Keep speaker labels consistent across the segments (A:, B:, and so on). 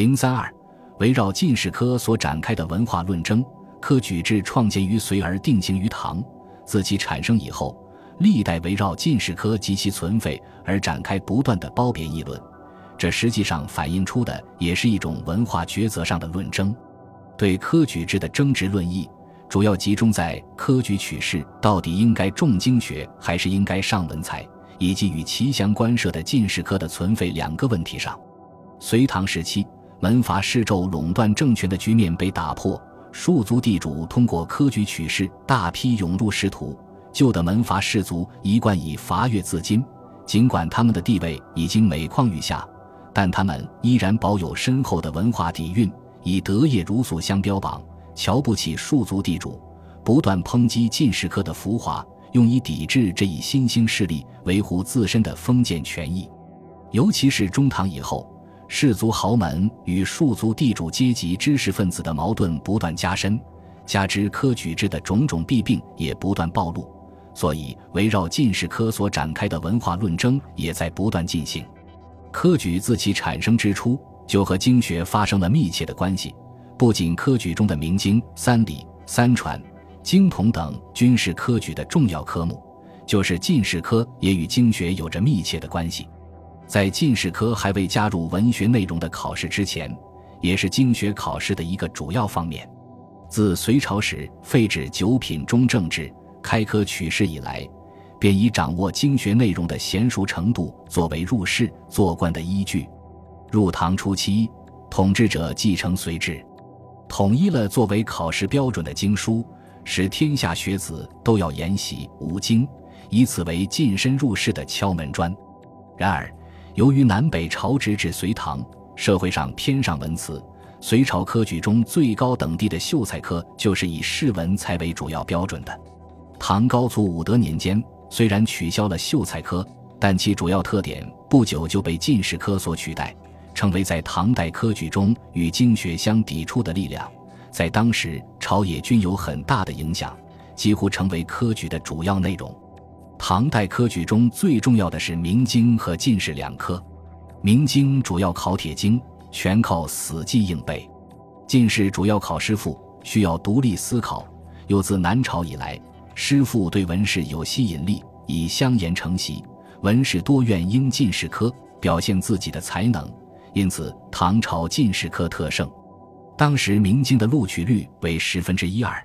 A: 零三二，围绕进士科所展开的文化论争，科举制创建于隋而定型于唐，自其产生以后，历代围绕进士科及其存废而展开不断的褒贬议论，这实际上反映出的也是一种文化抉择上的论争。对科举制的争执论议，主要集中在科举取士到底应该重经学还是应该上文采，以及与其相关涉的进士科的存废两个问题上。隋唐时期。门阀世胄垄断政权的局面被打破，庶族地主通过科举取士大批涌入仕途。旧的门阀士族一贯以伐越自矜，尽管他们的地位已经每况愈下，但他们依然保有深厚的文化底蕴，以德业儒俗相标榜，瞧不起庶族地主，不断抨击进士科的浮华，用以抵制这一新兴势力，维护自身的封建权益。尤其是中唐以后。士族豪门与庶族地主阶级知识分子的矛盾不断加深，加之科举制的种种弊病也不断暴露，所以围绕进士科所展开的文化论争也在不断进行。科举自其产生之初就和经学发生了密切的关系，不仅科举中的明经、三礼、三传、经统等均是科举的重要科目，就是进士科也与经学有着密切的关系。在进士科还未加入文学内容的考试之前，也是经学考试的一个主要方面。自隋朝时废止九品中正制，开科取士以来，便以掌握经学内容的娴熟程度作为入仕做官的依据。入唐初期，统治者继承隋制，统一了作为考试标准的经书，使天下学子都要研习五经，以此为晋升入仕的敲门砖。然而，由于南北朝直至隋唐，社会上偏上文辞，隋朝科举中最高等第的秀才科就是以试文才为主要标准的。唐高祖武德年间，虽然取消了秀才科，但其主要特点不久就被进士科所取代，成为在唐代科举中与经学相抵触的力量。在当时，朝野均有很大的影响，几乎成为科举的主要内容。唐代科举中最重要的是明经和进士两科。明经主要考铁经，全靠死记硬背；进士主要考诗赋，需要独立思考。又自南朝以来，诗赋对文士有吸引力，以相言成习，文士多愿应进士科表现自己的才能，因此唐朝进士科特盛。当时明经的录取率为十分之一二，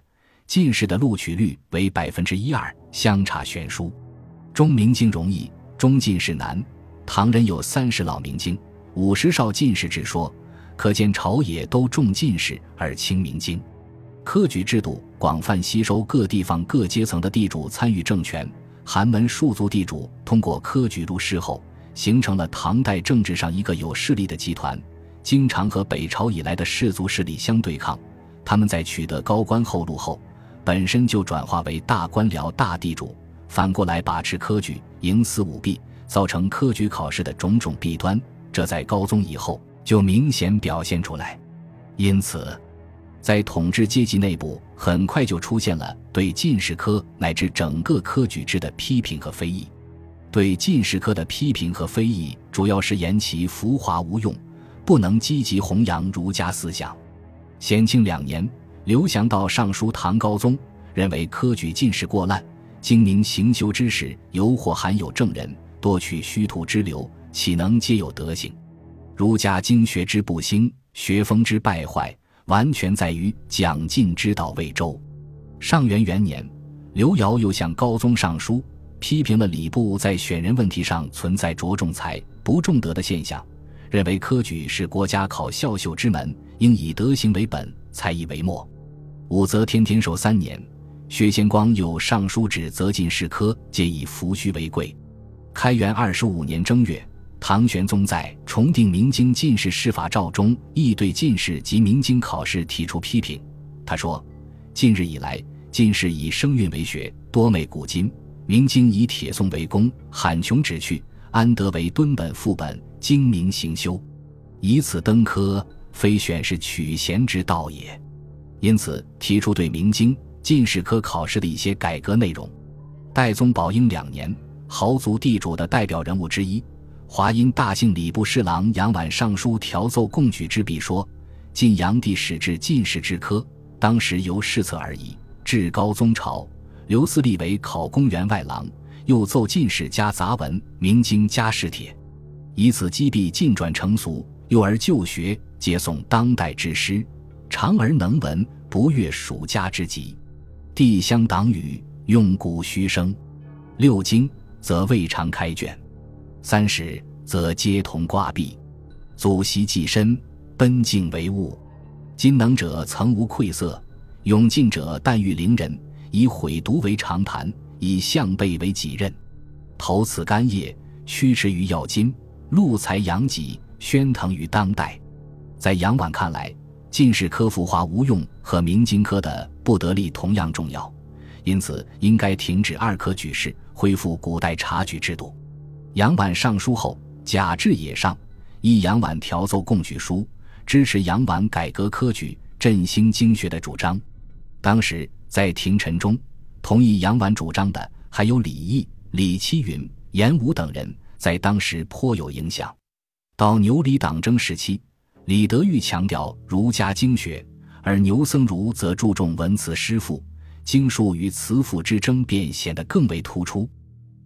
A: 进士的录取率为百分之一二，相差悬殊。中明经容易，中进士难。唐人有三十老明经，五十少进士之说，可见朝野都重进士而轻明经。科举制度广泛吸收各地方各阶层的地主参与政权，寒门庶族地主通过科举入仕后，形成了唐代政治上一个有势力的集团，经常和北朝以来的士族势力相对抗。他们在取得高官厚禄后，本身就转化为大官僚、大地主。反过来把持科举，营私舞弊，造成科举考试的种种弊端，这在高宗以后就明显表现出来。因此，在统治阶级内部，很快就出现了对进士科乃至整个科举制的批评和非议。对进士科的批评和非议，主要是言其浮华无用，不能积极弘扬儒家思想。显庆两年，刘祥道上书唐高宗，认为科举进士过滥。精明行修之时，犹或含有正人，多取虚徒之流，岂能皆有德行？儒家经学之不兴，学风之败坏，完全在于讲进之道未周。上元元年，刘繇又向高宗上书，批评了礼部在选人问题上存在着重才不重德的现象，认为科举是国家考孝秀之门，应以德行为本，才艺为末。武则天天寿三年。薛仙光有上书指责进士科皆以扶虚为贵。开元二十五年正月，唐玄宗在重定明经进士试法诏中，亦对进士及明经考试提出批评。他说：“近日以来，进士以声韵为学，多昧古今；明经以铁诵为功，罕穷旨趣，安得为敦本副本，精明行修？以此登科，非选是取贤之道也。”因此，提出对明经。进士科考试的一些改革内容。代宗宝应两年，豪族地主的代表人物之一华阴大姓礼部侍郎杨婉上书调奏贡举之笔说：“晋阳帝始制进士之科，当时由试策而已。至高宗朝，刘思立为考公员外郎，又奏进士加杂文，明经加士帖，以此击毙进转成俗。幼而就学，皆诵当代之诗，长而能文，不越蜀家之极。地相党羽，用古虚生。六经则未尝开卷。”三十则皆同挂壁，祖习既深，奔境为物。今能者曾无愧色，勇进者但欲凌人，以毁毒为常谈，以象背为己任。投此干叶，驱驰于要津，露才扬己，宣腾于当代。在杨婉看来，进士科浮华无用和明经科的不得力同样重要，因此应该停止二科举事，恢复古代察举制度。杨婉上书后，贾至也上，依杨婉调奏贡举书，支持杨婉改革科举、振兴经学的主张。当时在廷臣中，同意杨婉主张的还有李毅、李七云、严武等人，在当时颇有影响。到牛李党争时期，李德裕强调儒家经学，而牛僧孺则注重文辞诗赋，经术与词赋之争便显得更为突出。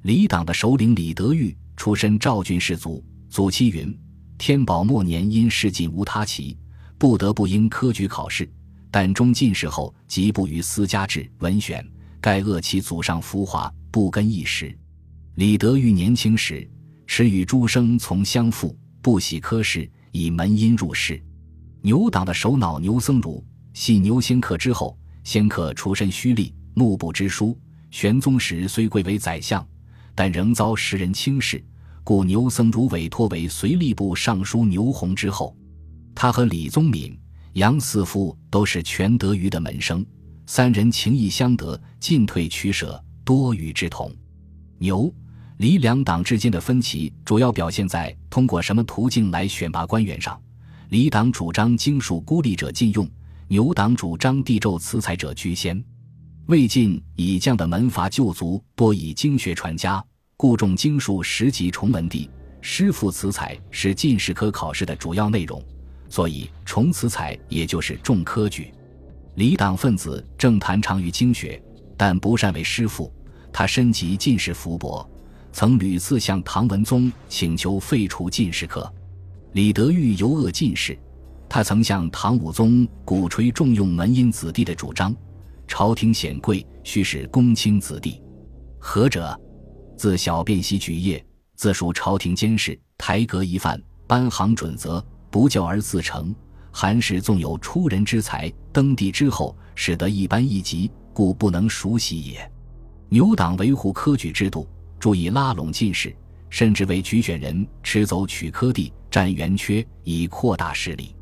A: 李党的首领李德裕出身赵郡士族，祖妻云：天宝末年因事进无他期，不得不应科举考试。但中进士后，即不于私家制文选，盖恶其祖上浮华，不根一时。李德裕年轻时，持与诸生从相父，不喜科试，以门荫入仕。牛党的首脑牛僧孺系牛仙客之后，仙客出身虚吏，目不知书。玄宗时虽贵为宰相。但仍遭时人轻视，故牛僧孺委托为随吏部尚书牛弘之后。他和李宗闵、杨四夫都是全德瑜的门生，三人情谊相得，进退取舍多与之同。牛、李两党之间的分歧主要表现在通过什么途径来选拔官员上。李党主张经术孤立者禁用，牛党主张地胄辞才者居先。魏晋以将的门阀旧族多以经学传家，故重经术十级崇文帝，师傅辞采是进士科考试的主要内容，所以崇辞采也就是重科举。李党分子正谈长于经学，但不善为师傅。他身及进士福薄，曾屡次向唐文宗请求废除进士科。李德裕尤恶进士，他曾向唐武宗鼓吹重用门荫子弟的主张。朝廷显贵，须是公卿子弟。何者？自小便习举业，自属朝廷监视，台阁一范，颁行准则，不教而自成。韩氏纵有出人之才，登第之后，使得一般一级，故不能熟悉也。牛党维护科举制度，注意拉拢进士，甚至为举选人持走取科地，占圆缺，以扩大势力。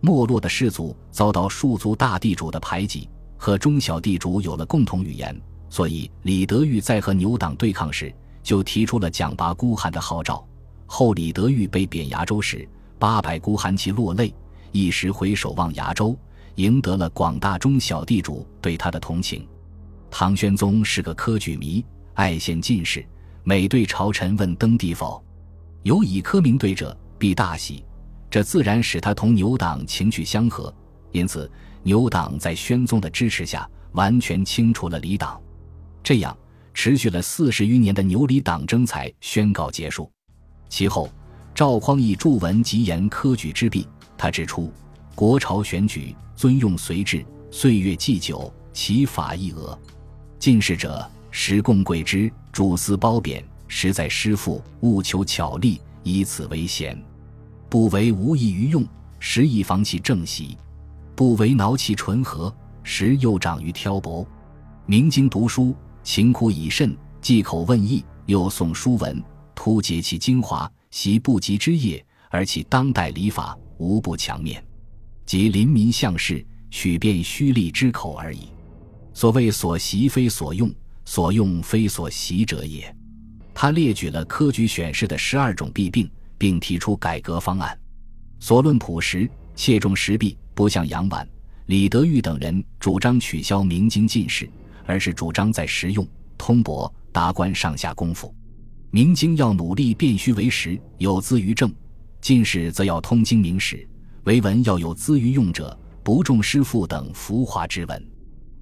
A: 没落的士族遭到庶族大地主的排挤。和中小地主有了共同语言，所以李德裕在和牛党对抗时，就提出了奖拔孤寒的号召。后李德裕被贬崖州时，八百孤寒其落泪，一时回首望崖州，赢得了广大中小地主对他的同情。唐玄宗是个科举迷，爱献进士，每对朝臣问登第否，有以科名对者，必大喜，这自然使他同牛党情趣相合。因此。牛党在宣宗的支持下，完全清除了李党，这样持续了四十余年的牛李党争才宣告结束。其后，赵匡胤著文极言科举之弊。他指出，国朝选举尊用随制，岁月既久，其法亦讹。进士者，时共贵之，主司褒贬，实在师傅，务求巧力，以此为贤，不为无益于用，实以防其正习。不为挠其纯和，时又长于挑拨。明经读书，勤苦以慎，忌口问义，又诵书文，突解其精华，习不及之业，而其当代礼法无不强面。即临民向事，取遍虚利之口而已。所谓所习非所用，所用非所习者也。他列举了科举选试的十二种弊病，并提出改革方案。所论朴实，切中时弊。不像杨婉、李德裕等人主张取消明经进士，而是主张在实用、通博、达官上下功夫。明经要努力辨虚为实，有资于政；进士则要通经明史，为文要有资于用者，不重诗赋等浮华之文。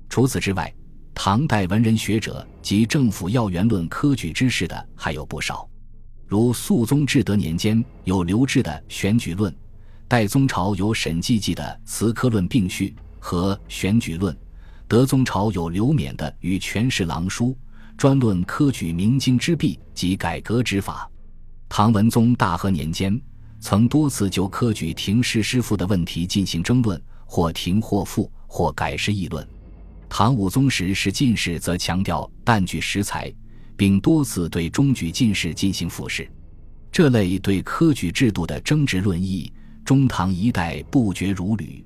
A: 除此之外，唐代文人学者及政府要员论科举之事的还有不少，如肃宗至德年间有刘志的《选举论》，代宗朝有沈济记的《辞科论并序》和《选举论》，德宗朝有刘勉的《与权势郎书》，专论科举明经之弊及改革之法。唐文宗大和年间，曾多次就科举廷试诗赋的问题进行争论，或停或复，或改诗议论。唐武宗时是进士，则强调淡具实才，并多次对中举进士进行复试。这类对科举制度的争执论议，中唐一代不绝如缕。